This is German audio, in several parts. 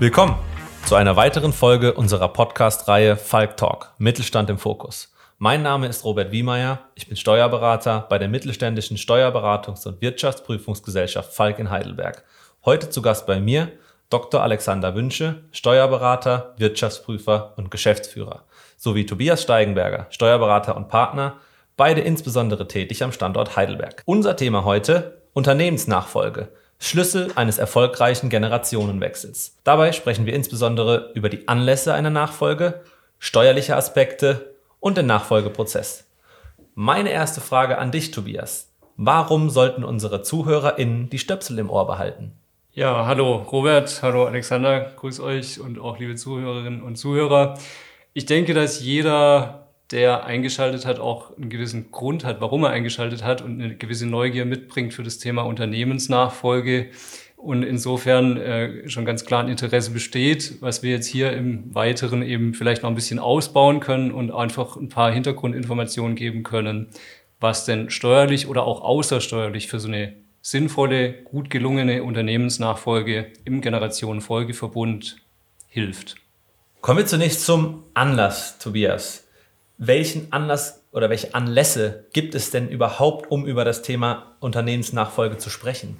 Willkommen zu einer weiteren Folge unserer Podcast-Reihe Falk Talk, Mittelstand im Fokus. Mein Name ist Robert Wiemeyer, ich bin Steuerberater bei der mittelständischen Steuerberatungs- und Wirtschaftsprüfungsgesellschaft Falk in Heidelberg. Heute zu Gast bei mir Dr. Alexander Wünsche, Steuerberater, Wirtschaftsprüfer und Geschäftsführer, sowie Tobias Steigenberger, Steuerberater und Partner, beide insbesondere tätig am Standort Heidelberg. Unser Thema heute Unternehmensnachfolge – Schlüssel eines erfolgreichen Generationenwechsels. Dabei sprechen wir insbesondere über die Anlässe einer Nachfolge, steuerliche Aspekte und den Nachfolgeprozess. Meine erste Frage an dich, Tobias. Warum sollten unsere ZuhörerInnen die Stöpsel im Ohr behalten? Ja, hallo Robert, hallo Alexander, grüß euch und auch liebe Zuhörerinnen und Zuhörer. Ich denke, dass jeder der eingeschaltet hat, auch einen gewissen Grund hat, warum er eingeschaltet hat und eine gewisse Neugier mitbringt für das Thema Unternehmensnachfolge und insofern äh, schon ganz klar ein Interesse besteht, was wir jetzt hier im Weiteren eben vielleicht noch ein bisschen ausbauen können und einfach ein paar Hintergrundinformationen geben können, was denn steuerlich oder auch außersteuerlich für so eine sinnvolle, gut gelungene Unternehmensnachfolge im Generationenfolgeverbund hilft. Kommen wir zunächst zum Anlass, Tobias welchen Anlass oder welche Anlässe gibt es denn überhaupt, um über das Thema Unternehmensnachfolge zu sprechen?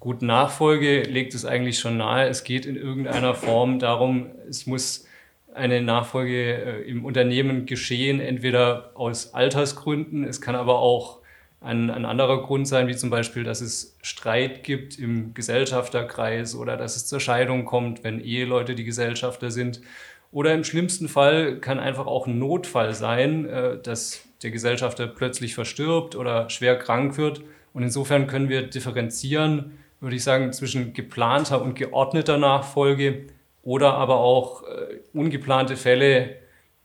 Gut, Nachfolge legt es eigentlich schon nahe. Es geht in irgendeiner Form darum, es muss eine Nachfolge äh, im Unternehmen geschehen, entweder aus Altersgründen, es kann aber auch ein, ein anderer Grund sein, wie zum Beispiel, dass es Streit gibt im Gesellschafterkreis oder dass es zur Scheidung kommt, wenn Eheleute die Gesellschafter sind. Oder im schlimmsten Fall kann einfach auch ein Notfall sein, äh, dass der Gesellschafter plötzlich verstirbt oder schwer krank wird. Und insofern können wir differenzieren, würde ich sagen, zwischen geplanter und geordneter Nachfolge oder aber auch äh, ungeplante Fälle,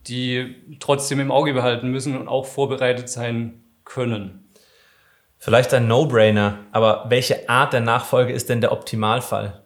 die trotzdem im Auge behalten müssen und auch vorbereitet sein können. Vielleicht ein No-Brainer, aber welche Art der Nachfolge ist denn der Optimalfall?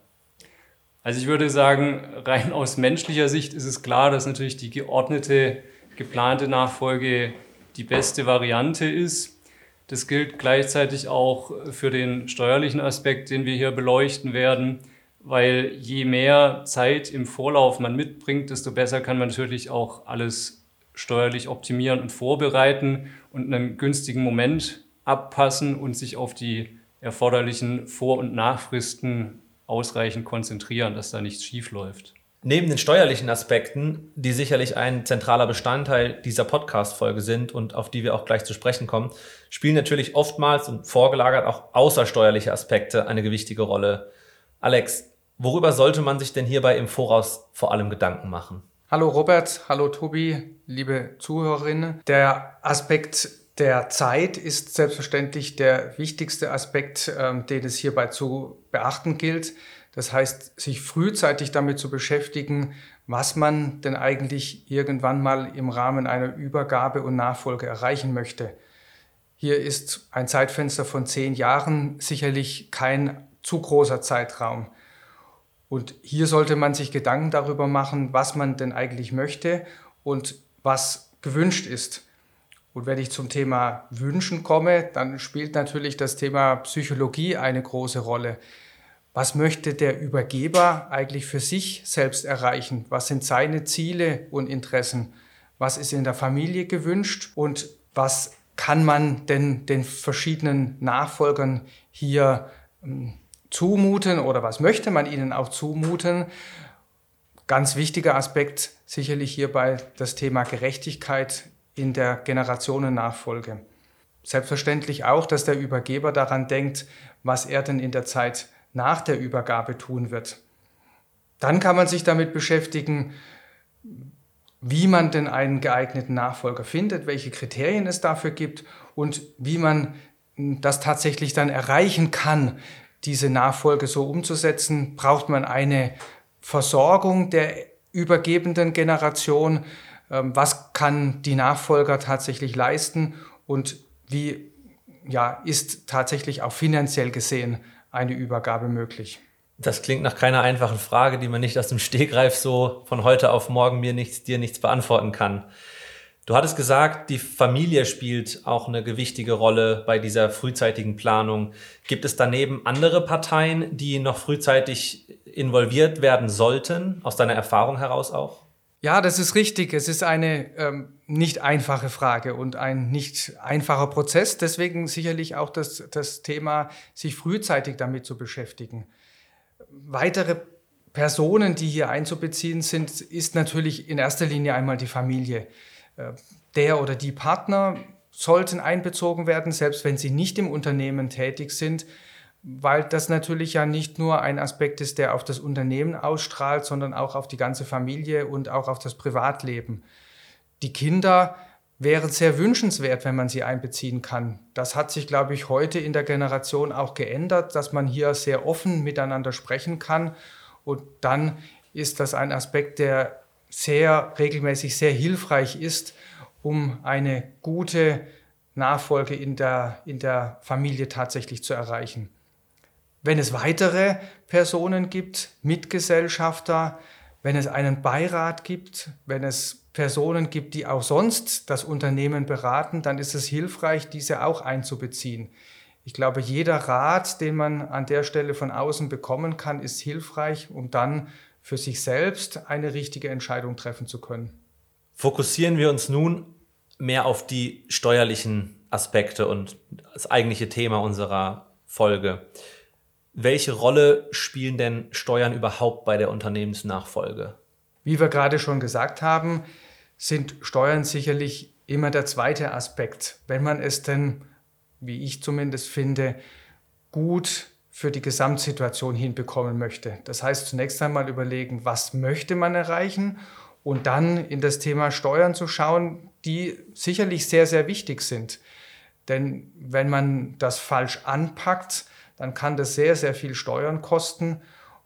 Also ich würde sagen, rein aus menschlicher Sicht ist es klar, dass natürlich die geordnete, geplante Nachfolge die beste Variante ist. Das gilt gleichzeitig auch für den steuerlichen Aspekt, den wir hier beleuchten werden, weil je mehr Zeit im Vorlauf man mitbringt, desto besser kann man natürlich auch alles steuerlich optimieren und vorbereiten und einen günstigen Moment abpassen und sich auf die erforderlichen Vor- und Nachfristen ausreichend konzentrieren, dass da nichts schief läuft. Neben den steuerlichen Aspekten, die sicherlich ein zentraler Bestandteil dieser Podcast-Folge sind und auf die wir auch gleich zu sprechen kommen, spielen natürlich oftmals und vorgelagert auch außersteuerliche Aspekte eine gewichtige Rolle. Alex, worüber sollte man sich denn hierbei im Voraus vor allem Gedanken machen? Hallo Robert, hallo Tobi, liebe Zuhörerinnen. Der Aspekt der Zeit ist selbstverständlich der wichtigste Aspekt, ähm, den es hierbei zu beachten gilt. Das heißt, sich frühzeitig damit zu beschäftigen, was man denn eigentlich irgendwann mal im Rahmen einer Übergabe und Nachfolge erreichen möchte. Hier ist ein Zeitfenster von zehn Jahren sicherlich kein zu großer Zeitraum. Und hier sollte man sich Gedanken darüber machen, was man denn eigentlich möchte und was gewünscht ist. Und wenn ich zum Thema Wünschen komme, dann spielt natürlich das Thema Psychologie eine große Rolle. Was möchte der Übergeber eigentlich für sich selbst erreichen? Was sind seine Ziele und Interessen? Was ist in der Familie gewünscht? Und was kann man denn den verschiedenen Nachfolgern hier ähm, zumuten oder was möchte man ihnen auch zumuten? Ganz wichtiger Aspekt sicherlich hierbei das Thema Gerechtigkeit in der Generationennachfolge. Selbstverständlich auch, dass der Übergeber daran denkt, was er denn in der Zeit nach der Übergabe tun wird. Dann kann man sich damit beschäftigen, wie man denn einen geeigneten Nachfolger findet, welche Kriterien es dafür gibt und wie man das tatsächlich dann erreichen kann, diese Nachfolge so umzusetzen. Braucht man eine Versorgung der übergebenden Generation? Ähm, was kann die Nachfolger tatsächlich leisten und wie ja, ist tatsächlich auch finanziell gesehen eine Übergabe möglich? Das klingt nach keiner einfachen Frage, die man nicht aus dem Stegreif so von heute auf morgen mir nichts, dir nichts beantworten kann. Du hattest gesagt, die Familie spielt auch eine gewichtige Rolle bei dieser frühzeitigen Planung. Gibt es daneben andere Parteien, die noch frühzeitig involviert werden sollten, aus deiner Erfahrung heraus auch? Ja, das ist richtig. Es ist eine ähm, nicht einfache Frage und ein nicht einfacher Prozess. Deswegen sicherlich auch das, das Thema, sich frühzeitig damit zu beschäftigen. Weitere Personen, die hier einzubeziehen sind, ist natürlich in erster Linie einmal die Familie. Äh, der oder die Partner sollten einbezogen werden, selbst wenn sie nicht im Unternehmen tätig sind weil das natürlich ja nicht nur ein Aspekt ist, der auf das Unternehmen ausstrahlt, sondern auch auf die ganze Familie und auch auf das Privatleben. Die Kinder wären sehr wünschenswert, wenn man sie einbeziehen kann. Das hat sich, glaube ich, heute in der Generation auch geändert, dass man hier sehr offen miteinander sprechen kann. Und dann ist das ein Aspekt, der sehr regelmäßig sehr hilfreich ist, um eine gute Nachfolge in der, in der Familie tatsächlich zu erreichen. Wenn es weitere Personen gibt, Mitgesellschafter, wenn es einen Beirat gibt, wenn es Personen gibt, die auch sonst das Unternehmen beraten, dann ist es hilfreich, diese auch einzubeziehen. Ich glaube, jeder Rat, den man an der Stelle von außen bekommen kann, ist hilfreich, um dann für sich selbst eine richtige Entscheidung treffen zu können. Fokussieren wir uns nun mehr auf die steuerlichen Aspekte und das eigentliche Thema unserer Folge. Welche Rolle spielen denn Steuern überhaupt bei der Unternehmensnachfolge? Wie wir gerade schon gesagt haben, sind Steuern sicherlich immer der zweite Aspekt. Wenn man es denn, wie ich zumindest finde, gut für die Gesamtsituation hinbekommen möchte. Das heißt, zunächst einmal überlegen, was möchte man erreichen und dann in das Thema Steuern zu schauen, die sicherlich sehr, sehr wichtig sind. Denn wenn man das falsch anpackt, dann kann das sehr, sehr viel Steuern kosten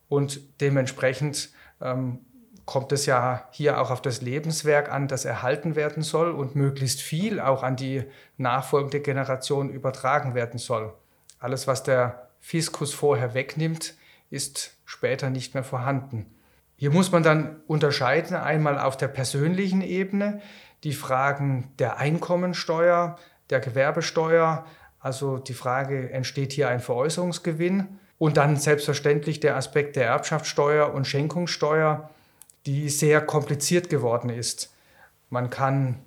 und dementsprechend ähm, kommt es ja hier auch auf das Lebenswerk an, das erhalten werden soll und möglichst viel auch an die nachfolgende Generation übertragen werden soll. Alles, was der Fiskus vorher wegnimmt, ist später nicht mehr vorhanden. Hier muss man dann unterscheiden, einmal auf der persönlichen Ebene, die Fragen der Einkommensteuer, der Gewerbesteuer, also die Frage, entsteht hier ein Veräußerungsgewinn? Und dann selbstverständlich der Aspekt der Erbschaftssteuer und Schenkungssteuer, die sehr kompliziert geworden ist. Man kann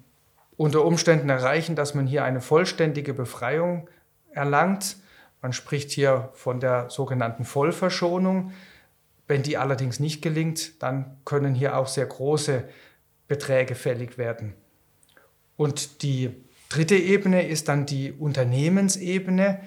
unter Umständen erreichen, dass man hier eine vollständige Befreiung erlangt. Man spricht hier von der sogenannten Vollverschonung. Wenn die allerdings nicht gelingt, dann können hier auch sehr große Beträge fällig werden. Und die Dritte Ebene ist dann die Unternehmensebene.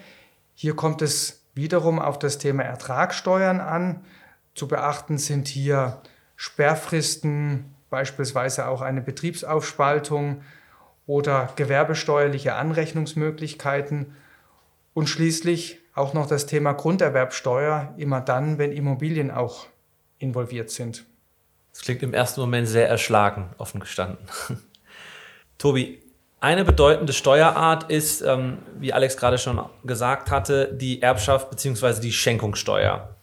Hier kommt es wiederum auf das Thema Ertragssteuern an. Zu beachten sind hier Sperrfristen, beispielsweise auch eine Betriebsaufspaltung oder gewerbesteuerliche Anrechnungsmöglichkeiten und schließlich auch noch das Thema Grunderwerbsteuer, immer dann, wenn Immobilien auch involviert sind. Das klingt im ersten Moment sehr erschlagen, offen gestanden. Tobi, eine bedeutende Steuerart ist, ähm, wie Alex gerade schon gesagt hatte, die Erbschaft bzw. die Schenkungssteuer.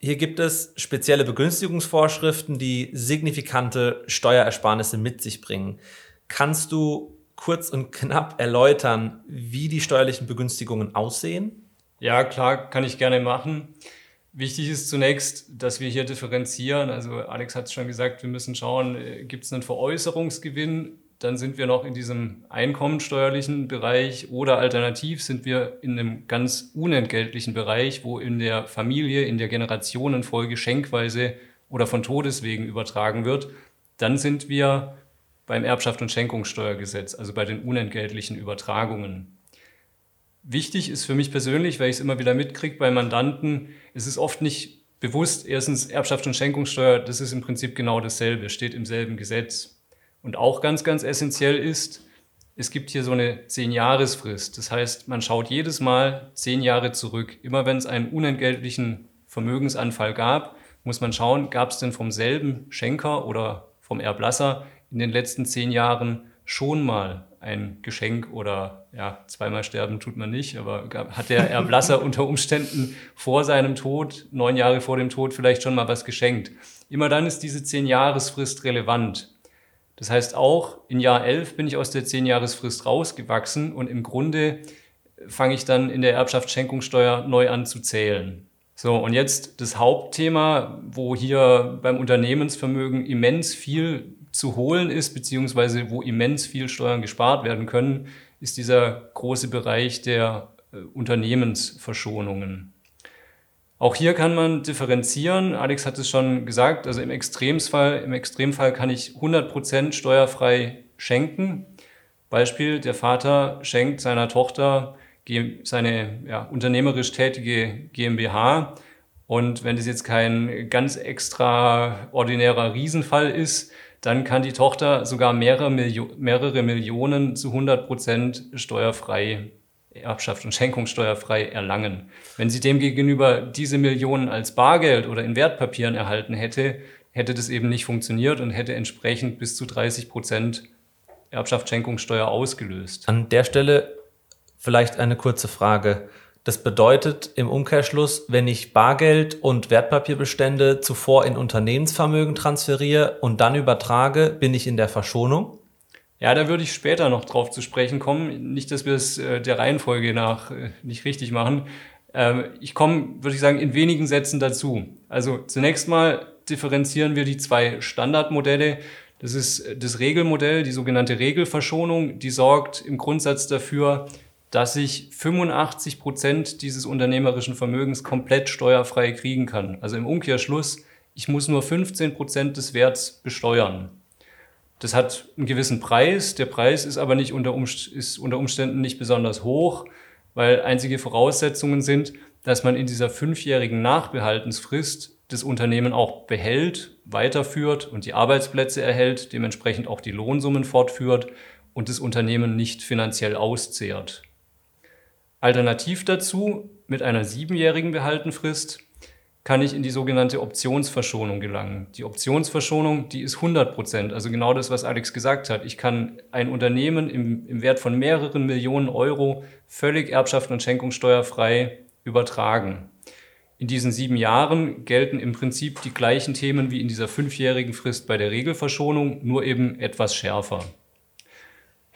Hier gibt es spezielle Begünstigungsvorschriften, die signifikante Steuerersparnisse mit sich bringen. Kannst du kurz und knapp erläutern, wie die steuerlichen Begünstigungen aussehen? Ja, klar, kann ich gerne machen. Wichtig ist zunächst, dass wir hier differenzieren. Also Alex hat es schon gesagt, wir müssen schauen, äh, gibt es einen Veräußerungsgewinn dann sind wir noch in diesem einkommensteuerlichen Bereich oder alternativ sind wir in einem ganz unentgeltlichen Bereich, wo in der Familie, in der Generationenfolge schenkweise oder von Todeswegen übertragen wird. Dann sind wir beim Erbschaft- und Schenkungssteuergesetz, also bei den unentgeltlichen Übertragungen. Wichtig ist für mich persönlich, weil ich es immer wieder mitkriege bei Mandanten, es ist oft nicht bewusst, erstens Erbschaft und Schenkungssteuer, das ist im Prinzip genau dasselbe, steht im selben Gesetz. Und auch ganz, ganz essentiell ist, es gibt hier so eine Zehn-Jahresfrist. Das heißt, man schaut jedes Mal zehn Jahre zurück. Immer wenn es einen unentgeltlichen Vermögensanfall gab, muss man schauen, gab es denn vom selben Schenker oder vom Erblasser in den letzten zehn Jahren schon mal ein Geschenk oder ja, zweimal sterben tut man nicht, aber hat der Erblasser unter Umständen vor seinem Tod, neun Jahre vor dem Tod, vielleicht schon mal was geschenkt. Immer dann ist diese Zehn-Jahresfrist relevant. Das heißt, auch in Jahr 11 bin ich aus der 10-Jahresfrist rausgewachsen und im Grunde fange ich dann in der Erbschaftsschenkungssteuer neu an zu zählen. So, und jetzt das Hauptthema, wo hier beim Unternehmensvermögen immens viel zu holen ist, beziehungsweise wo immens viel Steuern gespart werden können, ist dieser große Bereich der äh, Unternehmensverschonungen. Auch hier kann man differenzieren. Alex hat es schon gesagt. Also im Extremfall, im Extremfall kann ich 100% steuerfrei schenken. Beispiel, der Vater schenkt seiner Tochter seine ja, unternehmerisch tätige GmbH. Und wenn das jetzt kein ganz extraordinärer Riesenfall ist, dann kann die Tochter sogar mehrere, Milio mehrere Millionen zu 100 Prozent steuerfrei Erbschaft und Schenkungssteuerfrei erlangen. Wenn sie demgegenüber diese Millionen als Bargeld oder in Wertpapieren erhalten hätte, hätte das eben nicht funktioniert und hätte entsprechend bis zu 30 Prozent Erbschaft, Schenkungssteuer ausgelöst. An der Stelle vielleicht eine kurze Frage. Das bedeutet im Umkehrschluss, wenn ich Bargeld und Wertpapierbestände zuvor in Unternehmensvermögen transferiere und dann übertrage, bin ich in der Verschonung? Ja, da würde ich später noch drauf zu sprechen kommen. Nicht, dass wir es äh, der Reihenfolge nach äh, nicht richtig machen. Ähm, ich komme, würde ich sagen, in wenigen Sätzen dazu. Also zunächst mal differenzieren wir die zwei Standardmodelle. Das ist das Regelmodell, die sogenannte Regelverschonung. Die sorgt im Grundsatz dafür, dass ich 85 Prozent dieses unternehmerischen Vermögens komplett steuerfrei kriegen kann. Also im Umkehrschluss, ich muss nur 15 Prozent des Werts besteuern. Das hat einen gewissen Preis. Der Preis ist aber nicht unter, Umst ist unter Umständen nicht besonders hoch, weil einzige Voraussetzungen sind, dass man in dieser fünfjährigen Nachbehaltensfrist das Unternehmen auch behält, weiterführt und die Arbeitsplätze erhält, dementsprechend auch die Lohnsummen fortführt und das Unternehmen nicht finanziell auszehrt. Alternativ dazu, mit einer siebenjährigen Behaltenfrist, kann ich in die sogenannte Optionsverschonung gelangen. Die Optionsverschonung, die ist 100 Prozent, also genau das, was Alex gesagt hat. Ich kann ein Unternehmen im, im Wert von mehreren Millionen Euro völlig erbschaft- und schenkungssteuerfrei übertragen. In diesen sieben Jahren gelten im Prinzip die gleichen Themen wie in dieser fünfjährigen Frist bei der Regelverschonung, nur eben etwas schärfer.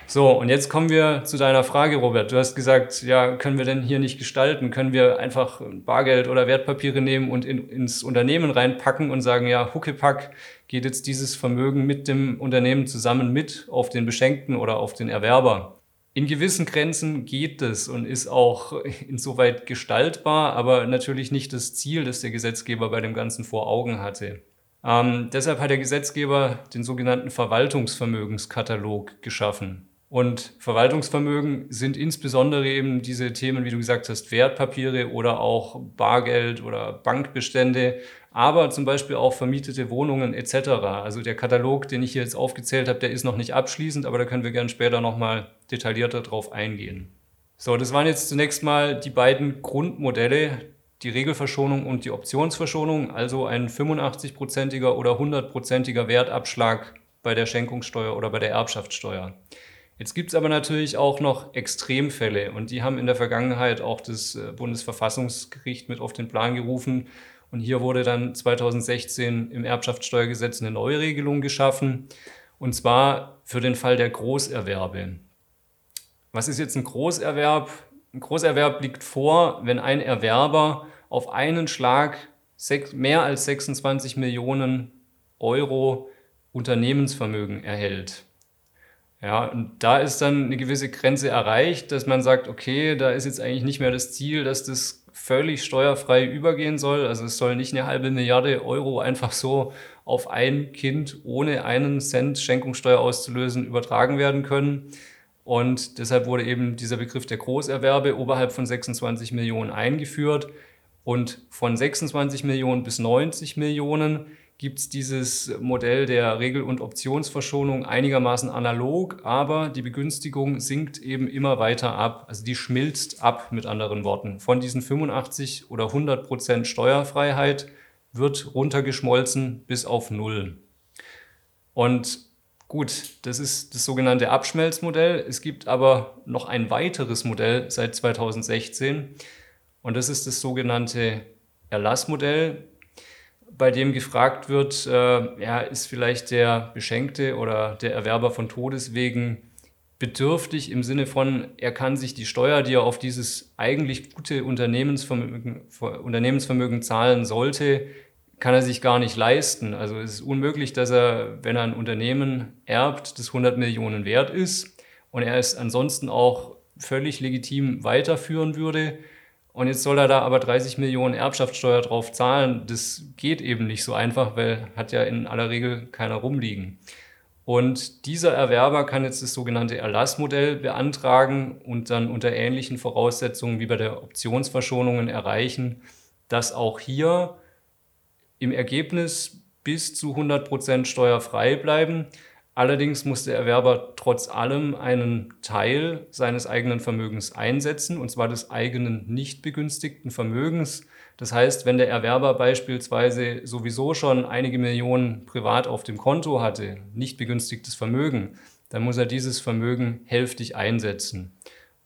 So, und jetzt kommen wir zu deiner Frage, Robert. Du hast gesagt, ja, können wir denn hier nicht gestalten? Können wir einfach Bargeld oder Wertpapiere nehmen und in, ins Unternehmen reinpacken und sagen, ja, Huckepack geht jetzt dieses Vermögen mit dem Unternehmen zusammen mit auf den Beschenkten oder auf den Erwerber? In gewissen Grenzen geht es und ist auch insoweit gestaltbar, aber natürlich nicht das Ziel, das der Gesetzgeber bei dem Ganzen vor Augen hatte. Ähm, deshalb hat der Gesetzgeber den sogenannten Verwaltungsvermögenskatalog geschaffen. Und Verwaltungsvermögen sind insbesondere eben diese Themen, wie du gesagt hast, Wertpapiere oder auch Bargeld oder Bankbestände, aber zum Beispiel auch vermietete Wohnungen etc. Also der Katalog, den ich hier jetzt aufgezählt habe, der ist noch nicht abschließend, aber da können wir gerne später nochmal detaillierter drauf eingehen. So, das waren jetzt zunächst mal die beiden Grundmodelle, die Regelverschonung und die Optionsverschonung, also ein 85-prozentiger oder 100-prozentiger Wertabschlag bei der Schenkungssteuer oder bei der Erbschaftssteuer. Jetzt gibt es aber natürlich auch noch Extremfälle und die haben in der Vergangenheit auch das äh, Bundesverfassungsgericht mit auf den Plan gerufen. Und hier wurde dann 2016 im Erbschaftssteuergesetz eine neue Regelung geschaffen, und zwar für den Fall der Großerwerbe. Was ist jetzt ein Großerwerb? Ein Großerwerb liegt vor, wenn ein Erwerber auf einen Schlag mehr als 26 Millionen Euro Unternehmensvermögen erhält. Ja, und da ist dann eine gewisse Grenze erreicht, dass man sagt, okay, da ist jetzt eigentlich nicht mehr das Ziel, dass das völlig steuerfrei übergehen soll. Also es soll nicht eine halbe Milliarde Euro einfach so auf ein Kind ohne einen Cent Schenkungssteuer auszulösen übertragen werden können. Und deshalb wurde eben dieser Begriff der Großerwerbe oberhalb von 26 Millionen eingeführt. Und von 26 Millionen bis 90 Millionen gibt es dieses Modell der Regel- und Optionsverschonung einigermaßen analog, aber die Begünstigung sinkt eben immer weiter ab. Also die schmilzt ab, mit anderen Worten. Von diesen 85 oder 100 Prozent Steuerfreiheit wird runtergeschmolzen bis auf Null. Und gut, das ist das sogenannte Abschmelzmodell. Es gibt aber noch ein weiteres Modell seit 2016 und das ist das sogenannte Erlassmodell bei dem gefragt wird, äh, ja, ist vielleicht der Beschenkte oder der Erwerber von Todeswegen bedürftig im Sinne von, er kann sich die Steuer, die er auf dieses eigentlich gute Unternehmensvermögen, Unternehmensvermögen zahlen sollte, kann er sich gar nicht leisten. Also es ist unmöglich, dass er, wenn er ein Unternehmen erbt, das 100 Millionen wert ist und er es ansonsten auch völlig legitim weiterführen würde. Und jetzt soll er da aber 30 Millionen Erbschaftssteuer drauf zahlen. Das geht eben nicht so einfach, weil hat ja in aller Regel keiner rumliegen. Und dieser Erwerber kann jetzt das sogenannte Erlassmodell beantragen und dann unter ähnlichen Voraussetzungen wie bei der Optionsverschonungen erreichen, dass auch hier im Ergebnis bis zu 100 Prozent steuerfrei bleiben. Allerdings muss der Erwerber trotz allem einen Teil seines eigenen Vermögens einsetzen, und zwar des eigenen nicht begünstigten Vermögens. Das heißt, wenn der Erwerber beispielsweise sowieso schon einige Millionen privat auf dem Konto hatte, nicht begünstigtes Vermögen, dann muss er dieses Vermögen hälftig einsetzen.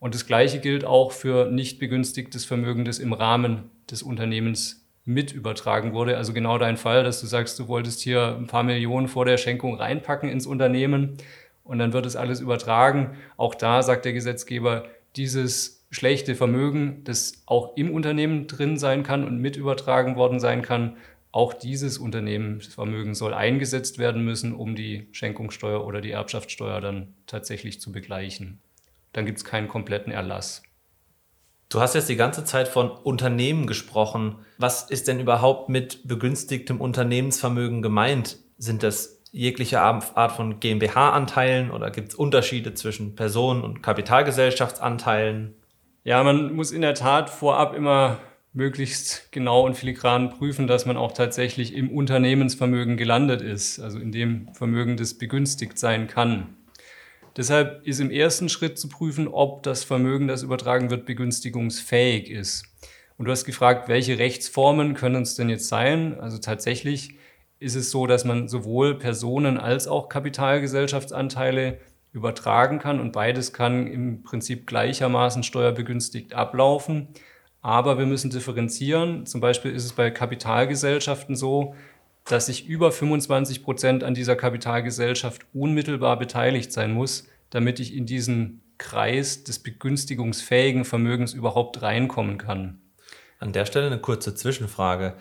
Und das Gleiche gilt auch für nicht begünstigtes Vermögen, das im Rahmen des Unternehmens mit übertragen wurde. Also genau dein Fall, dass du sagst, du wolltest hier ein paar Millionen vor der Schenkung reinpacken ins Unternehmen und dann wird es alles übertragen. Auch da sagt der Gesetzgeber, dieses schlechte Vermögen, das auch im Unternehmen drin sein kann und mit übertragen worden sein kann, auch dieses Unternehmensvermögen soll eingesetzt werden müssen, um die Schenkungssteuer oder die Erbschaftssteuer dann tatsächlich zu begleichen. Dann gibt es keinen kompletten Erlass. Du hast jetzt die ganze Zeit von Unternehmen gesprochen. Was ist denn überhaupt mit begünstigtem Unternehmensvermögen gemeint? Sind das jegliche Art von GmbH-Anteilen oder gibt es Unterschiede zwischen Personen- und Kapitalgesellschaftsanteilen? Ja, man muss in der Tat vorab immer möglichst genau und filigran prüfen, dass man auch tatsächlich im Unternehmensvermögen gelandet ist, also in dem Vermögen, das begünstigt sein kann. Deshalb ist im ersten Schritt zu prüfen, ob das Vermögen, das übertragen wird, begünstigungsfähig ist. Und du hast gefragt, welche Rechtsformen können es denn jetzt sein? Also tatsächlich ist es so, dass man sowohl Personen als auch Kapitalgesellschaftsanteile übertragen kann und beides kann im Prinzip gleichermaßen steuerbegünstigt ablaufen. Aber wir müssen differenzieren. Zum Beispiel ist es bei Kapitalgesellschaften so, dass ich über 25 Prozent an dieser Kapitalgesellschaft unmittelbar beteiligt sein muss, damit ich in diesen Kreis des begünstigungsfähigen Vermögens überhaupt reinkommen kann. An der Stelle eine kurze Zwischenfrage.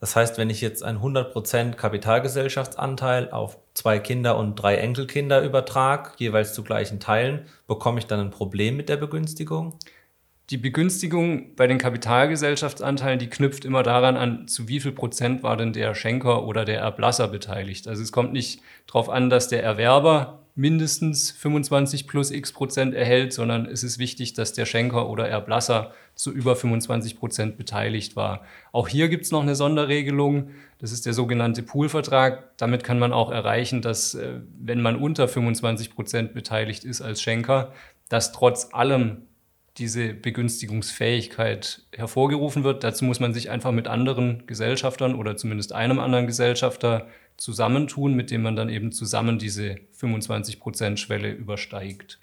Das heißt, wenn ich jetzt einen 100% Kapitalgesellschaftsanteil auf zwei Kinder und drei Enkelkinder übertrage, jeweils zu gleichen Teilen, bekomme ich dann ein Problem mit der Begünstigung? Die Begünstigung bei den Kapitalgesellschaftsanteilen, die knüpft immer daran an, zu wie viel Prozent war denn der Schenker oder der Erblasser beteiligt. Also es kommt nicht darauf an, dass der Erwerber mindestens 25 plus x Prozent erhält, sondern es ist wichtig, dass der Schenker oder Erblasser zu über 25 Prozent beteiligt war. Auch hier gibt es noch eine Sonderregelung. Das ist der sogenannte Poolvertrag. Damit kann man auch erreichen, dass äh, wenn man unter 25 Prozent beteiligt ist als Schenker, dass trotz allem diese Begünstigungsfähigkeit hervorgerufen wird. Dazu muss man sich einfach mit anderen Gesellschaftern oder zumindest einem anderen Gesellschafter zusammentun, mit dem man dann eben zusammen diese 25-Prozent-Schwelle übersteigt.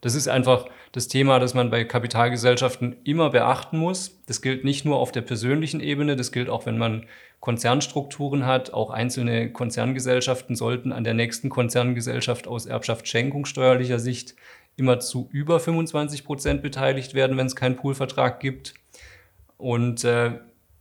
Das ist einfach das Thema, das man bei Kapitalgesellschaften immer beachten muss. Das gilt nicht nur auf der persönlichen Ebene, das gilt auch, wenn man Konzernstrukturen hat. Auch einzelne Konzerngesellschaften sollten an der nächsten Konzerngesellschaft aus Erbschaftsschenkungssteuerlicher Sicht immer zu über 25 Prozent beteiligt werden, wenn es keinen Poolvertrag gibt. Und äh,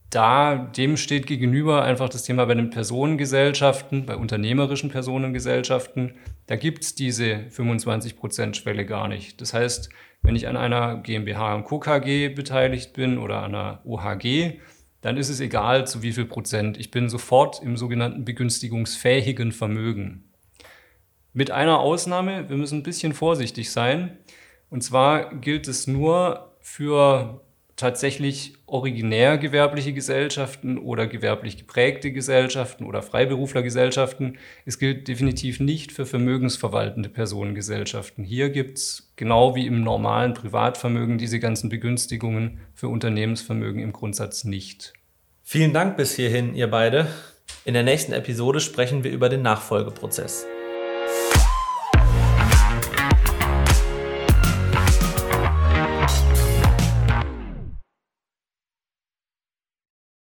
da, dem steht gegenüber einfach das Thema bei den Personengesellschaften, bei unternehmerischen Personengesellschaften, da gibt es diese 25%-Schwelle gar nicht. Das heißt, wenn ich an einer GmbH und Co. Beteiligt bin oder an einer OHG, dann ist es egal, zu wie viel Prozent. Ich bin sofort im sogenannten begünstigungsfähigen Vermögen. Mit einer Ausnahme, wir müssen ein bisschen vorsichtig sein. Und zwar gilt es nur für tatsächlich originär gewerbliche Gesellschaften oder gewerblich geprägte Gesellschaften oder Freiberuflergesellschaften. Es gilt definitiv nicht für vermögensverwaltende Personengesellschaften. Hier gibt es genau wie im normalen Privatvermögen diese ganzen Begünstigungen für Unternehmensvermögen im Grundsatz nicht. Vielen Dank bis hierhin, ihr beide. In der nächsten Episode sprechen wir über den Nachfolgeprozess.